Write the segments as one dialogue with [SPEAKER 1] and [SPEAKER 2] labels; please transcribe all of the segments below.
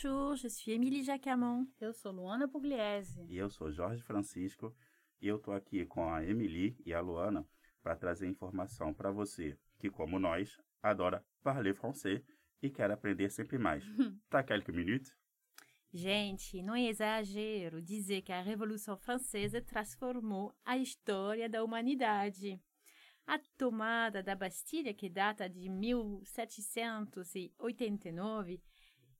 [SPEAKER 1] Bonjour, je suis Émilie Jacamon.
[SPEAKER 2] Eu sou Luana Pugliese.
[SPEAKER 3] E eu sou Jorge Francisco e eu tô aqui com a Emily e a Luana para trazer informação para você que, como nós, adora parler français e quer aprender sempre mais. tá quelques minutes?
[SPEAKER 1] Gente, não é exagero dizer que a Revolução Francesa transformou a história da humanidade. A tomada da Bastilha, que data de 1789,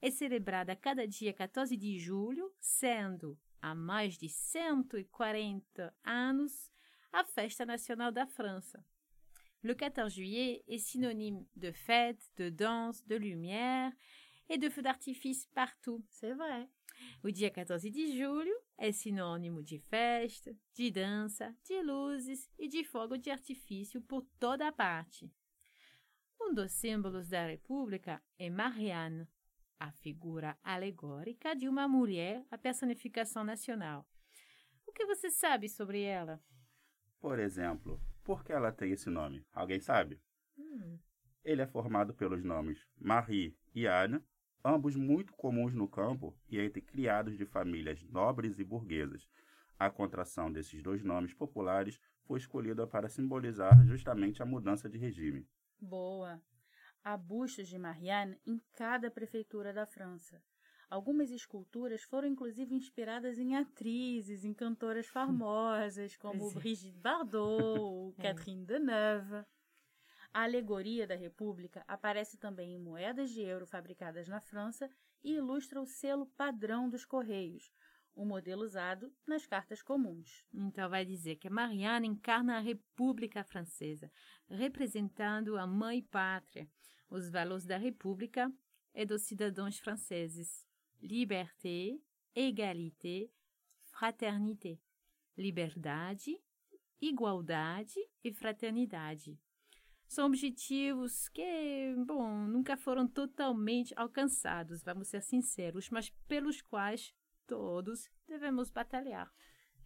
[SPEAKER 1] é celebrada cada dia 14 de julho, sendo, há mais de 140 anos, a festa nacional da França. Le 14 juillet est synonyme de fête, de danse, de lumière et de feux d'artifice partout.
[SPEAKER 2] C'est vrai.
[SPEAKER 1] O dia 14 de julho é sinônimo de festa, de dança, de luzes e de fogo de artifício por toda parte. Um dos símbolos da República é Marianne, a figura alegórica de uma mulher, a personificação nacional. O que você sabe sobre ela?
[SPEAKER 3] Por exemplo, por que ela tem esse nome? Alguém sabe?
[SPEAKER 1] Hum,
[SPEAKER 3] Ele é formado pelos nomes Marie e Anne, ambos muito comuns no campo e entre criados de famílias nobres e burguesas. A contração desses dois nomes populares foi escolhida para simbolizar justamente a mudança de regime.
[SPEAKER 2] Boa. Há bustos de Marianne em cada prefeitura da França. Algumas esculturas foram inclusive inspiradas em atrizes, em cantoras famosas, como
[SPEAKER 1] é.
[SPEAKER 2] Brigitte Bardot ou
[SPEAKER 1] É.
[SPEAKER 2] Catherine Deneuve. A alegoria da República aparece também em moedas de euro fabricadas na França e ilustra o selo padrão dos Correios, o modelo usado nas cartas comuns.
[SPEAKER 1] Então vai dizer que Marianne encarna a República Francesa, representando a mãe pátria, os valores da República e dos cidadãos franceses: liberté, égalité, fraternité, liberdade, igualdade e fraternidade. São objetivos que, bom, nunca foram totalmente alcançados, vamos ser sinceros, mas pelos quais todos devemos batalhar.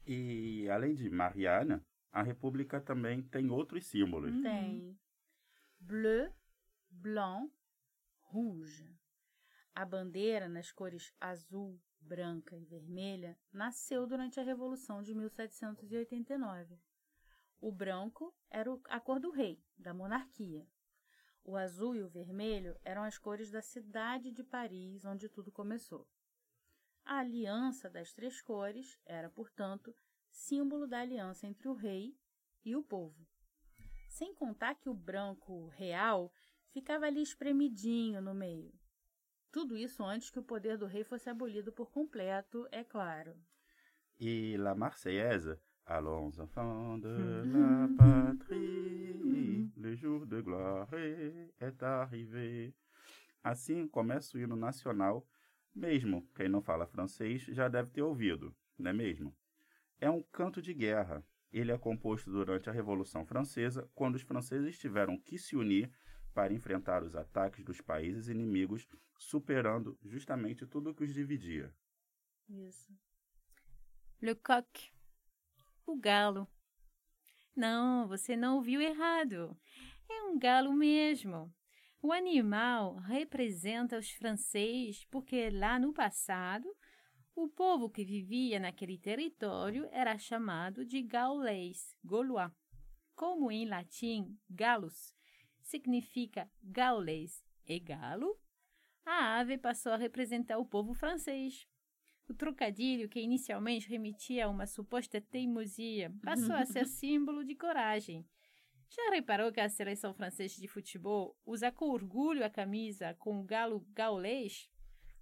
[SPEAKER 3] E, além de Marianne, a República também tem outros símbolos.
[SPEAKER 2] Tem bleu, blanc, rouge. A bandeira nas cores azul, branca e vermelha nasceu durante a Revolução de 1789. O branco era a cor do rei, da monarquia. O azul e o vermelho eram as cores da cidade de Paris, onde tudo começou. A aliança das três cores era, portanto, símbolo da aliança entre o rei e o povo. Sem contar que o branco real ficava ali espremidinho no meio. Tudo isso antes que o poder do rei fosse abolido por completo, é claro.
[SPEAKER 3] E La Marseillaise, Allons enfants de la patrie, le jour de gloire est arrivé. Assim começa o hino nacional, mesmo quem não fala francês já deve ter ouvido, não é mesmo? É um canto de guerra. Ele é composto durante a Revolução Francesa, quando os franceses tiveram que se unir para enfrentar os ataques dos países inimigos, superando justamente tudo que os dividia.
[SPEAKER 2] Isso.
[SPEAKER 1] Le coq. O galo. Não, você não ouviu errado. É um galo mesmo. O animal representa os franceses porque lá no passado o povo que vivia naquele território era chamado de gaulês, gaulois. Como em latim galus significa gaulês e galo, a ave passou a representar o povo francês. O trocadilho, que inicialmente remetia a uma suposta teimosia, passou a ser símbolo de coragem. Já reparou que a seleção francesa de futebol usa com orgulho a camisa com o galo gaulês?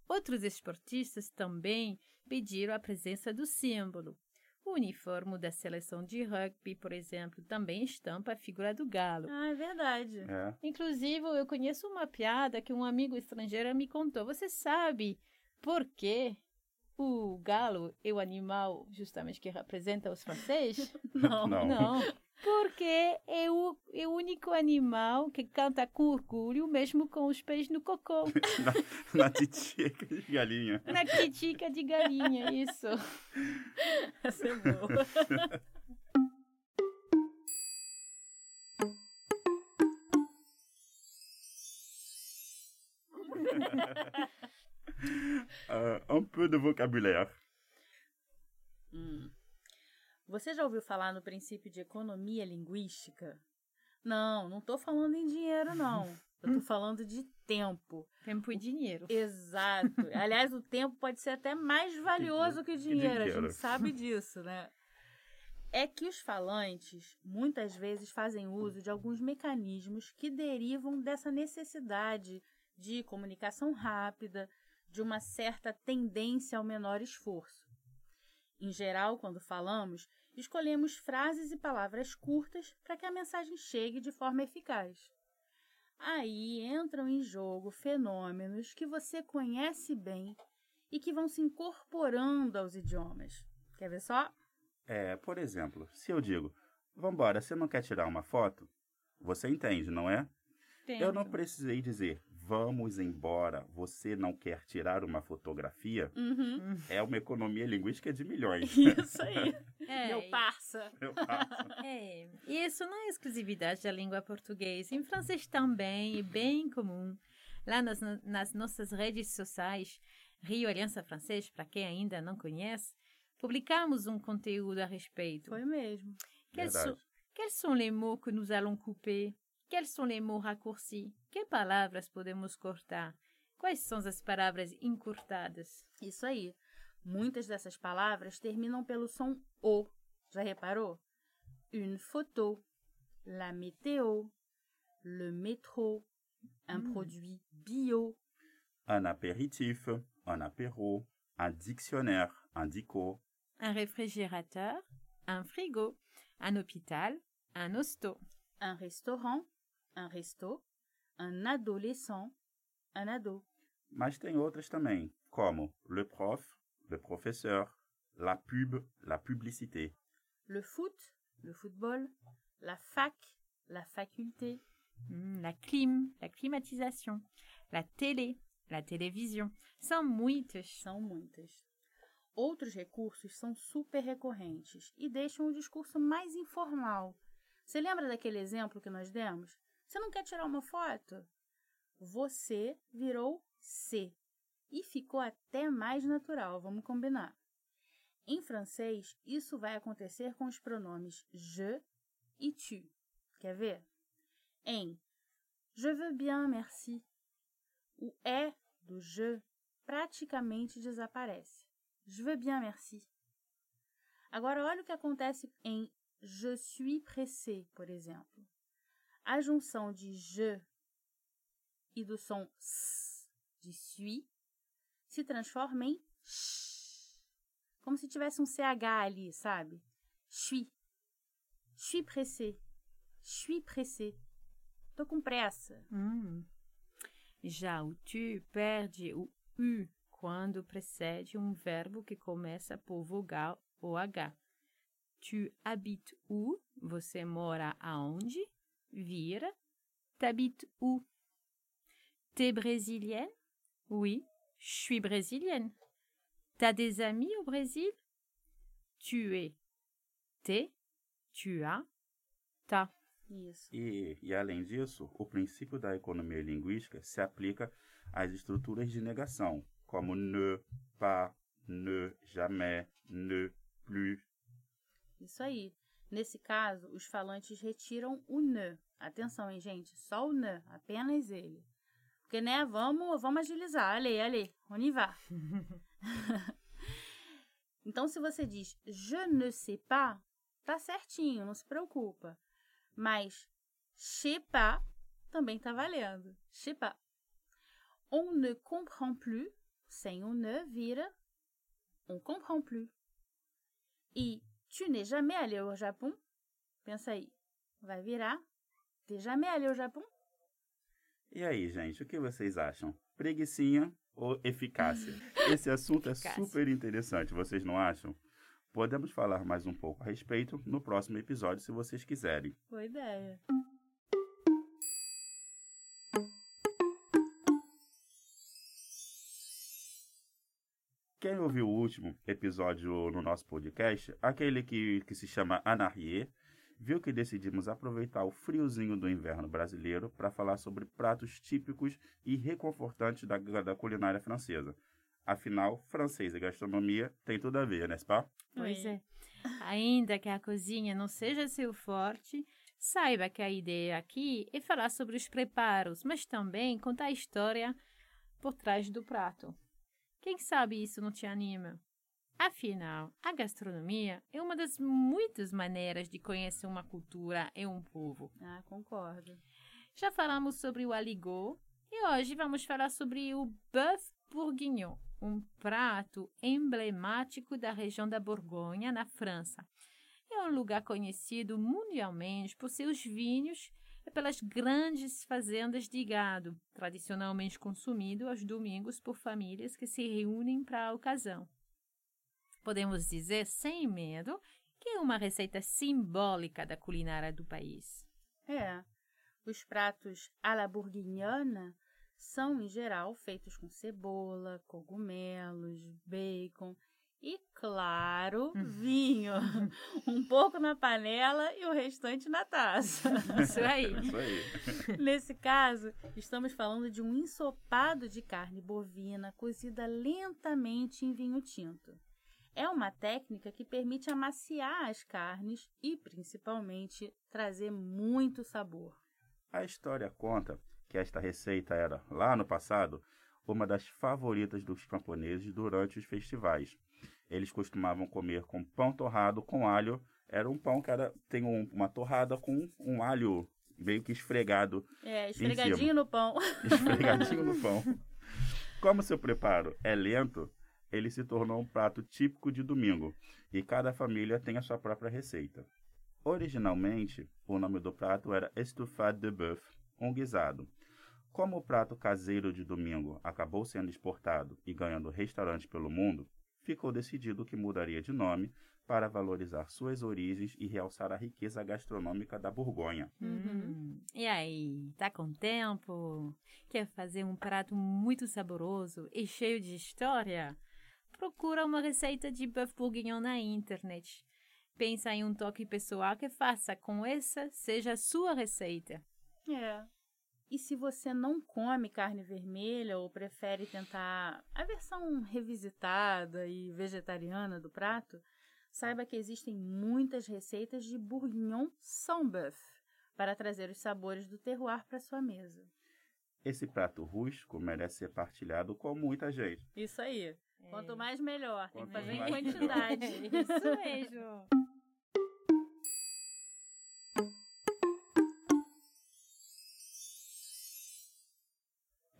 [SPEAKER 1] Outros esportistas também pediram a presença do símbolo. O uniforme da seleção de rugby, por exemplo, também estampa a figura do galo.
[SPEAKER 2] Ah, é verdade.
[SPEAKER 3] É.
[SPEAKER 1] Inclusive, eu conheço uma piada que um amigo estrangeiro me contou. Você sabe por que o galo é o animal justamente que representa os franceses?
[SPEAKER 2] Não.
[SPEAKER 3] Não.
[SPEAKER 1] Não. Porque é o, é o único animal que canta com orgulho, mesmo com os pés no cocô.
[SPEAKER 3] Na, na titica de galinha.
[SPEAKER 1] Na critica de galinha, isso.
[SPEAKER 2] Essa é boa.
[SPEAKER 3] Euh, un peu de vocabulaire.
[SPEAKER 2] Você já ouviu falar no princípio de economia linguística? Não, não tô falando em dinheiro, não. Eu tô falando de tempo.
[SPEAKER 1] Tempo e dinheiro.
[SPEAKER 2] Exato. Aliás, o tempo pode ser até mais valioso que o dinheiro, a gente sabe disso, né? É que os falantes muitas vezes fazem uso de alguns mecanismos que derivam dessa necessidade de comunicação rápida, de uma certa tendência ao menor esforço. Em geral, quando falamos, escolhemos frases e palavras curtas para que a mensagem chegue de forma eficaz. Aí entram em jogo fenômenos que você conhece bem e que vão se incorporando aos idiomas. Quer ver só?
[SPEAKER 3] É, por exemplo, se eu digo, vambora, você não quer tirar uma foto? Você entende, não é? Eu não precisei dizer, vamos embora, você não quer tirar uma fotografia?
[SPEAKER 2] Uhum.
[SPEAKER 3] É uma economia linguística de milhões.
[SPEAKER 2] Isso aí.
[SPEAKER 1] É,
[SPEAKER 2] Meu parça.
[SPEAKER 3] Eu faço.
[SPEAKER 1] É, e isso não é exclusividade da língua portuguesa. Em francês também é bem comum. Lá nas, nas nossas redes sociais, Rio Aliança Francês, para quem ainda não conhece, publicamos um conteúdo a respeito.
[SPEAKER 2] Foi mesmo.
[SPEAKER 1] Quels sont, quels sont les mots que nous allons couper? Quels sont les mots raccourcis? Que palavras podemos cortar? Quais são as palavras encurtadas?
[SPEAKER 2] Isso aí. Muitas dessas palavras terminam pelo som O. Já reparou? Une photo, la météo, le métro, un produit bio.
[SPEAKER 3] Un apéritif, un apéro, un dictionnaire, un dico,
[SPEAKER 1] Un réfrigérateur, un frigo, un hôpital, un hosto.
[SPEAKER 2] un restaurant, un resto, un adolescent, un ado.
[SPEAKER 3] Mas tem outras também, como le prof, le professeur, la pub, la publicité.
[SPEAKER 2] Le foot, le football, la fac, la faculté,
[SPEAKER 1] Hmm, la clim, la climatisation. La télé, la télévision. São muitas.
[SPEAKER 2] são muitas. Outros recursos são super recorrentes e deixam o discurso mais informal. Você lembra daquele exemplo que nós demos? Você não quer tirar uma foto? Você virou se e ficou até mais natural, vamos combinar. Em francês, isso vai acontecer com os pronomes je e tu. Quer ver? Em je veux bien, merci, o é do je praticamente desaparece. Je veux bien, merci. Agora, olha o que acontece em je suis pressé, por exemplo. A junção de je e do som s de suis se transforma em sh. Como se tivesse um CH ali, sabe? Suis. Suis pressé. Suis pressé. Tô com pressa.
[SPEAKER 1] Hum. Já o tu perde o u quando precede um verbo que começa por vogal ou H. Tu habites où? Você mora aonde? Vira. T'habites où? T'es brésilienne? Oui, je suis brésilienne. T'as des amis au Brésil? Tu es. T'es. Tu as. T'as.
[SPEAKER 2] Isso.
[SPEAKER 3] E, e além disso, o princípio da economia linguística se aplica às estruturas de negação, como ne, pas, ne, jamais, ne, plus.
[SPEAKER 2] Isso aí. Nesse caso, os falantes retiram o ne. Atenção, hein, gente? Só o ne, apenas ele. Porque, né, vamos, vamos agilizar. Allez, allez, on y va. então, se você diz je ne sais pas, tá certinho, não se preocupa. Mas sais pas também tá valendo. Sais pas. On ne comprend plus, sem o ne, vira on comprend plus. E Tu n'es jamais allé au Japão? Pensa aí. Vai virar. T'es jamais allé au Japão?
[SPEAKER 3] E aí, gente, o que vocês acham? Preguicinha ou eficácia? Esse assunto é super interessante, vocês não acham? Podemos falar mais um pouco a respeito no próximo episódio, se vocês quiserem.
[SPEAKER 2] Boa ideia.
[SPEAKER 3] Quem ouviu o último episódio no nosso podcast, aquele que, que se chama Anarrier, viu que decidimos aproveitar o friozinho do inverno brasileiro para falar sobre pratos típicos e reconfortantes da, da culinária francesa. Afinal, francês e gastronomia tem tudo a ver, n'est-ce pas?
[SPEAKER 1] Pois
[SPEAKER 2] Oi.
[SPEAKER 1] é. Ainda que a cozinha não seja seu forte, saiba que a ideia aqui é falar sobre os preparos, mas também contar a história por trás do prato. Quem sabe isso não te anima? Afinal, a gastronomia é uma das muitas maneiras de conhecer uma cultura e um povo.
[SPEAKER 2] Ah, concordo.
[SPEAKER 1] Já falamos sobre o aligot e hoje vamos falar sobre o bœuf bourguignon, um prato emblemático da região da Borgonha, na França. É um lugar conhecido mundialmente por seus vinhos e pelas grandes fazendas de gado, tradicionalmente consumido aos domingos por famílias que se reúnem para a ocasião. Podemos dizer, sem medo, que é uma receita simbólica da culinária do país.
[SPEAKER 2] É. Os pratos à la bourguignonne são, em geral, feitos com cebola, cogumelos, bacon e, claro, vinho. um pouco na panela e o restante na taça.
[SPEAKER 1] Isso aí.
[SPEAKER 3] Isso aí.
[SPEAKER 2] Nesse caso, estamos falando de um ensopado de carne bovina cozida lentamente em vinho tinto. É uma técnica que permite amaciar as carnes e, principalmente, trazer muito sabor.
[SPEAKER 3] A história conta que esta receita era, lá no passado, uma das favoritas dos camponeses durante os festivais. Eles costumavam comer com pão torrado com alho. Era um pão que era, tem um- uma torrada com um alho meio que esfregado,
[SPEAKER 2] É, esfregadinho no pão.
[SPEAKER 3] esfregadinho no pão. Como seu preparo é lento, ele se tornou um prato típico de domingo e cada família tem a sua própria receita. Originalmente, o nome do prato era estouffade de bœuf, um guisado. Como o prato caseiro de domingo acabou sendo exportado e ganhando restaurantes pelo mundo, ficou decidido que mudaria de nome para valorizar suas origens e realçar a riqueza gastronômica da Borgonha.
[SPEAKER 1] Hum, E aí, tá com tempo? Quer fazer um prato muito saboroso e cheio de história? Procura uma receita de bœuf bourguignon na internet. Pensa em um toque pessoal que faça com essa seja a sua receita.
[SPEAKER 2] É. E se você não come carne vermelha ou prefere tentar a versão revisitada e vegetariana do prato, saiba que existem muitas receitas de bourguignon sans bœuf para trazer os sabores do terroir para sua mesa.
[SPEAKER 3] Esse prato rústico merece ser partilhado com muita gente.
[SPEAKER 2] Isso aí. Quanto mais melhor. Tem que
[SPEAKER 3] Quanto
[SPEAKER 2] fazer em
[SPEAKER 3] mais
[SPEAKER 2] quantidade.
[SPEAKER 1] Isso mesmo.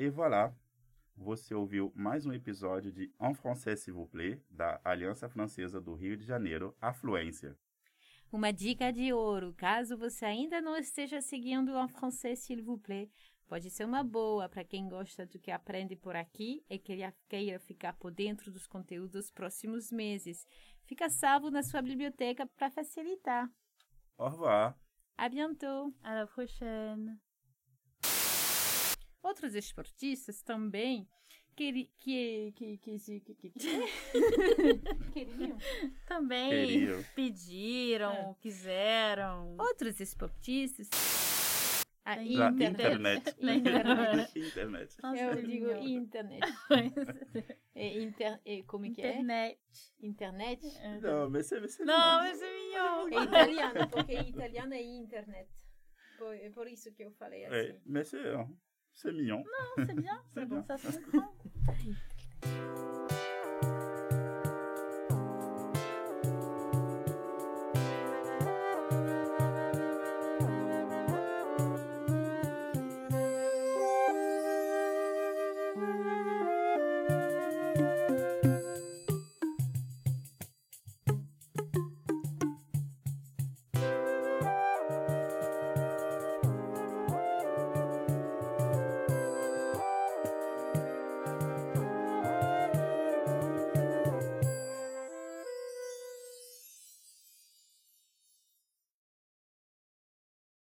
[SPEAKER 3] E voilà! Você ouviu mais um episódio de En Français s'il vous plaît, da Aliança Francesa do Rio de Janeiro, Afluência.
[SPEAKER 1] Uma dica de ouro, caso você ainda não esteja seguindo o francês, s'il vous plaît, pode ser uma boa para quem gosta do que aprende por aqui e queira, queira ficar por dentro dos conteúdos dos próximos meses. Fica salvo na sua biblioteca para facilitar.
[SPEAKER 3] Au revoir!
[SPEAKER 1] A bientôt!
[SPEAKER 2] À la prochaine.
[SPEAKER 1] Outros esportistas também queri, que, que, que, que, que, que, queriam.
[SPEAKER 2] Também
[SPEAKER 3] Queriam.
[SPEAKER 2] pediram, quiseram.
[SPEAKER 1] Outros esportistas. A
[SPEAKER 2] Da
[SPEAKER 1] internet.
[SPEAKER 3] internet.
[SPEAKER 1] Internet.
[SPEAKER 3] internet.
[SPEAKER 2] Nossa,
[SPEAKER 1] Eu digo internet. É inter, é, como é que é?
[SPEAKER 2] Internet.
[SPEAKER 1] Internet?
[SPEAKER 3] Não, mas você... você
[SPEAKER 2] Não, esse é mignon.
[SPEAKER 1] É italiano, porque italiano é internet. Por, é por isso que eu falei assim.
[SPEAKER 3] É, mas c'est, c'est mignon.
[SPEAKER 2] Non, c'est bien, c'est bon, ça se comprend.